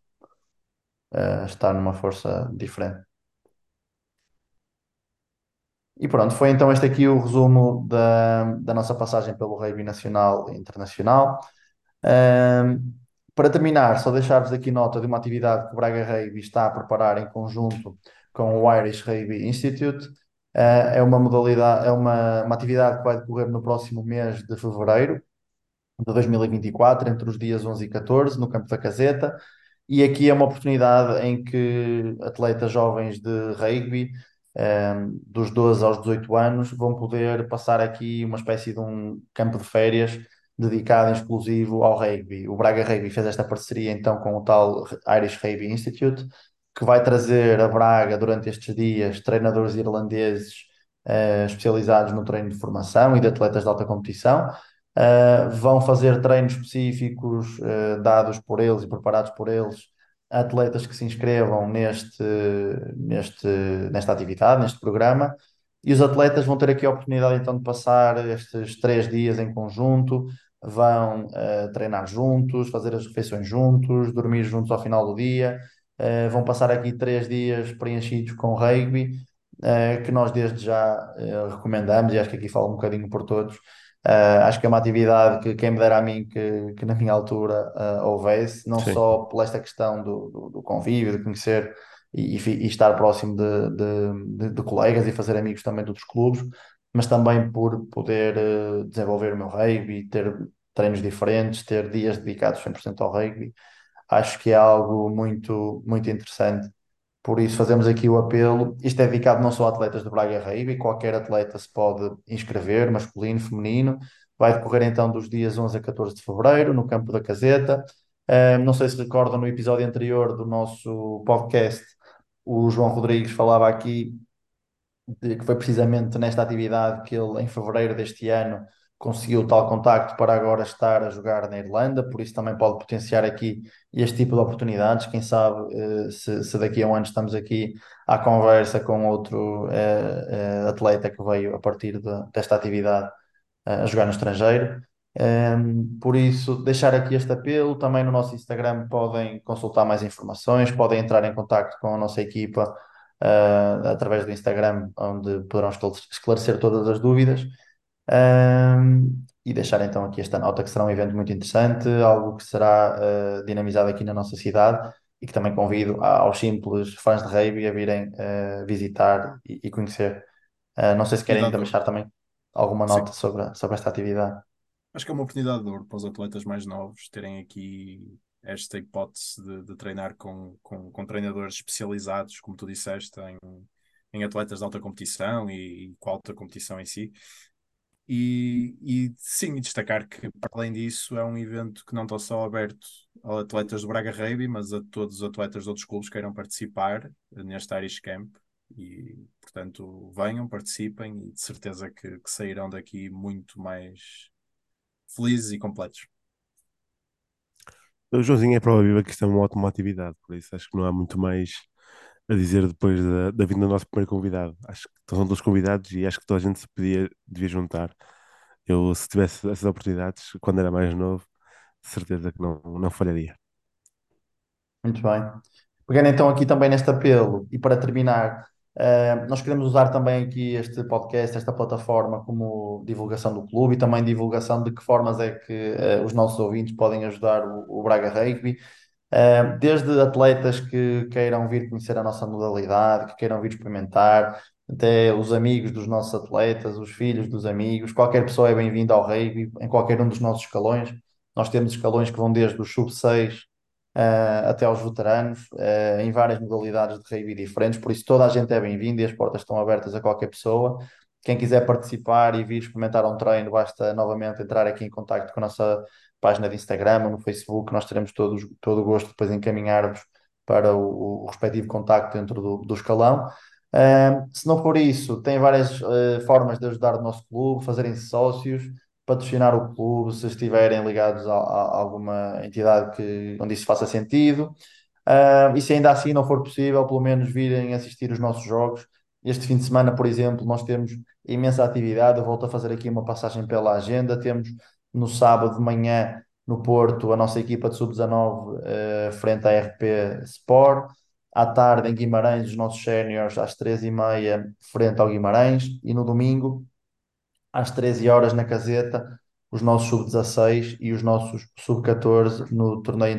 eh, estar numa força diferente. E pronto, foi então este aqui o resumo da, da nossa passagem pelo rugby nacional e internacional. Ahm, para terminar, só deixar-vos aqui nota de uma atividade que o Braga Rugby está a preparar em conjunto com o Irish Rugby Institute. Ah, é uma modalidade, é uma, uma atividade que vai decorrer no próximo mês de fevereiro de 2024, entre os dias 11 e 14, no Campo da Caseta. E aqui é uma oportunidade em que atletas jovens de rugby, ehm, dos 12 aos 18 anos, vão poder passar aqui uma espécie de um campo de férias dedicado exclusivo ao rugby. O Braga Rugby fez esta parceria então com o tal Irish Rugby Institute, que vai trazer a Braga durante estes dias treinadores irlandeses eh, especializados no treino de formação e de atletas de alta competição. Uh, vão fazer treinos específicos uh, dados por eles e preparados por eles atletas que se inscrevam neste, neste, nesta atividade, neste programa, e os atletas vão ter aqui a oportunidade então de passar estes três dias em conjunto, vão uh, treinar juntos, fazer as refeições juntos, dormir juntos ao final do dia, vão passar aqui três dias preenchidos com rugby, que nós desde já recomendamos, e acho que aqui falo um bocadinho por todos Uh, acho que é uma atividade que quem me dera a mim que, que na minha altura uh, houvesse, não sim, só por esta questão do, do, do convívio, de conhecer e, e, estar próximo de, de, de, de colegas e fazer amigos também de outros clubes, mas também por poder uh, desenvolver o meu rugby, ter treinos diferentes, ter dias dedicados 100% ao rugby. Acho que é algo muito, muito interessante por isso fazemos aqui o apelo. Isto é dedicado não só a atletas do Braga Rugby, qualquer atleta se pode inscrever, masculino, feminino. Vai decorrer então dos dias 11 a 14 de fevereiro, no Campo da Caseta. Uh, não sei se recordam no episódio anterior do nosso podcast, o João Rodrigues falava aqui de que foi precisamente nesta atividade que ele, em fevereiro deste ano, conseguiu tal contacto para agora estar a jogar na Irlanda, por isso também pode potenciar aqui este tipo de oportunidades. Quem sabe eh, se, se daqui a um ano estamos aqui à conversa com outro eh, eh, atleta que veio a partir de- desta atividade a jogar no estrangeiro. Ehm, por isso, deixar aqui este apelo. Também no nosso Instagram podem consultar mais informações, podem entrar em contacto com a nossa equipa eh, através do Instagram, onde poderão esclarecer todas as dúvidas. Um, e deixar então aqui esta nota que será um evento muito interessante, algo que será uh, dinamizado aqui na nossa cidade e que também convido aos simples fãs de rugby a virem uh, visitar e, e conhecer. Uh, não sei se querem deixar também alguma nota sobre, sobre esta atividade. Acho que é uma oportunidade de ouro para os atletas mais novos terem aqui esta hipótese de, de treinar com, com, com, treinadores especializados, como tu disseste, em, em atletas de alta competição e, e com alta competição em si. E, e sim, destacar que, para além disso, é um evento que não está só aberto a atletas do Braga Rugby, mas a todos os atletas de outros clubes que queiram participar neste Irish Camp. E, portanto, venham, participem e de certeza que, que sairão daqui muito mais felizes e completos. O Joãozinho é prova viva que isto é uma ótima atividade, por isso acho que não há muito mais a dizer depois da, da vinda do nosso primeiro convidado. Acho que são todos convidados e acho que toda a gente se podia, devia juntar. Eu, se tivesse essas oportunidades, quando era mais novo, de certeza que não, não falharia. Muito bem. Pegando então aqui também neste apelo, e para terminar, uh, nós queremos usar também aqui este podcast, esta plataforma, como divulgação do clube e também divulgação de que formas é que uh, os nossos ouvintes podem ajudar o, o Braga Rugby desde atletas que queiram vir conhecer a nossa modalidade, que queiram vir experimentar, até os amigos dos nossos atletas, os filhos dos amigos, qualquer pessoa é bem-vinda ao rugby, em qualquer um dos nossos escalões. Nós temos escalões que vão desde os sub-6 uh, até aos veteranos, uh, em várias modalidades de rugby diferentes, por isso toda a gente é bem-vinda e as portas estão abertas a qualquer pessoa. Quem quiser participar e vir experimentar um treino, basta novamente entrar aqui em contato com a nossa página de Instagram ou no Facebook, nós teremos todos, todo o gosto de depois encaminhar-vos para o, o, respectivo contacto dentro do, do escalão. Uh, se não for isso, tem várias uh, formas de ajudar o nosso clube, fazerem-se sócios, patrocinar o clube, se estiverem ligados a, a alguma entidade que, onde isso faça sentido. Uh, e se ainda assim não for possível, pelo menos virem assistir os nossos jogos. Este fim de semana, por exemplo, nós temos imensa atividade. Eu volto a fazer aqui uma passagem pela agenda. Temos no sábado de manhã no Porto a nossa equipa de sub-19 uh, frente à RP Sport. À tarde em Guimarães, os nossos séniores às 13h30 frente ao Guimarães. E no domingo, às 13 horas na caseta, os nossos sub-16 e os nossos sub-14 no torneio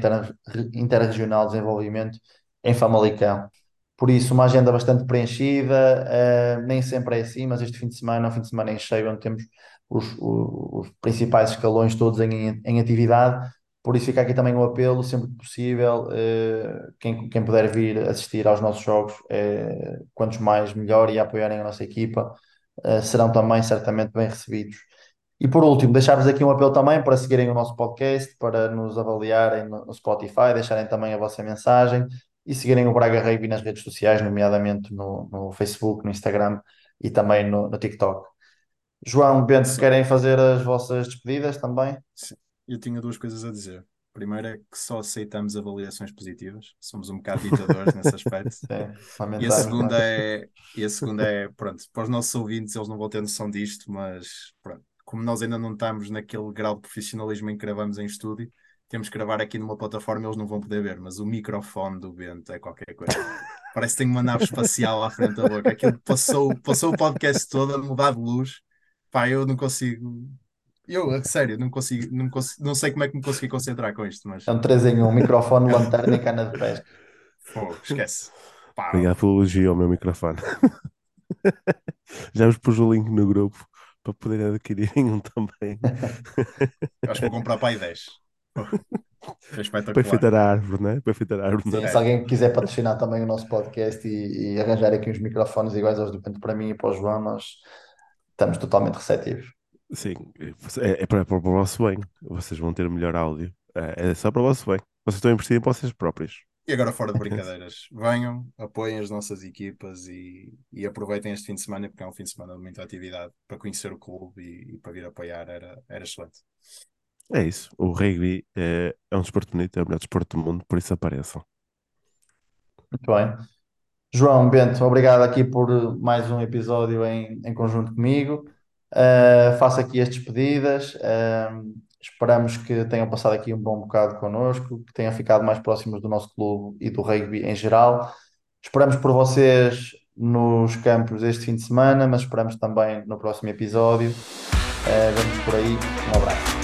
interregional de desenvolvimento em Famalicão. Por isso, uma agenda bastante preenchida, uh, nem sempre é assim, mas este fim de semana é um fim de semana em cheio, onde temos os, os, principais escalões todos em, em atividade. Por isso fica aqui também o apelo, sempre que possível, uh, quem, quem puder vir assistir aos nossos jogos, uh, quantos mais melhor e apoiarem a nossa equipa, uh, serão também certamente bem recebidos. E por último, deixar-vos aqui um apelo também para seguirem o nosso podcast, para nos avaliarem no Spotify, deixarem também a vossa mensagem e seguirem o Braga Rugby nas redes sociais, nomeadamente no, no Facebook, no Instagram e também no, no TikTok. João, Bento, se querem fazer as vossas despedidas também? Sim, eu tinha duas coisas a dizer. Primeiro é que só aceitamos avaliações positivas, somos um bocado ditadores nesse aspecto. Sim, e a segunda é, e a segunda é, pronto, para os nossos ouvintes eles não vão ter noção disto, mas pronto, como nós ainda não estamos naquele grau de profissionalismo em que gravamos em estúdio, temos que gravar aqui numa plataforma eles não vão poder ver, mas o microfone do Bento é qualquer coisa. Parece que tem uma nave espacial à frente da boca. Aquilo passou, passou o podcast todo a mudar de luz Pá, eu não consigo. Eu, a sério, não consigo, não consigo, não sei como é que me consegui concentrar com isto, mas. É um 3 em 1, microfone, lanterna e cana de pesca. Fogo, esquece. Pá. Obrigado pelo elogio ao meu microfone. Já vos pus o link no grupo para poderem adquirirem um também. Acho que vou comprar para aí 10. Para enfeitar a árvore, não é? Para enfeitar a árvore. Sim, se alguém quiser patrocinar também o nosso podcast e, e arranjar aqui uns microfones iguais aos do para mim e para o João, nós estamos totalmente receptivos. Sim, é, é, para, para, o vosso bem. Vocês vão ter melhor áudio. É, é só para o vosso bem. Vocês estão a investir em vocês próprios. E agora, fora de brincadeiras, venham, apoiem as nossas equipas e, e, aproveitem este fim de semana, porque é um fim de semana de muita atividade para conhecer o clube e, e para vir apoiar, era, era excelente. É isso. O rugby é, é um desporto bonito, é o melhor desporto do mundo, por isso apareçam. Muito bem. João Bento, obrigado aqui por mais um episódio em, em conjunto comigo. Uh, faço aqui as despedidas. Uh, esperamos que tenham passado aqui um bom bocado connosco, que tenham ficado mais próximos do nosso clube e do rugby em geral. Esperamos por vocês nos campos este fim de semana, mas esperamos também no próximo episódio. Uh, vamos por aí. Um abraço.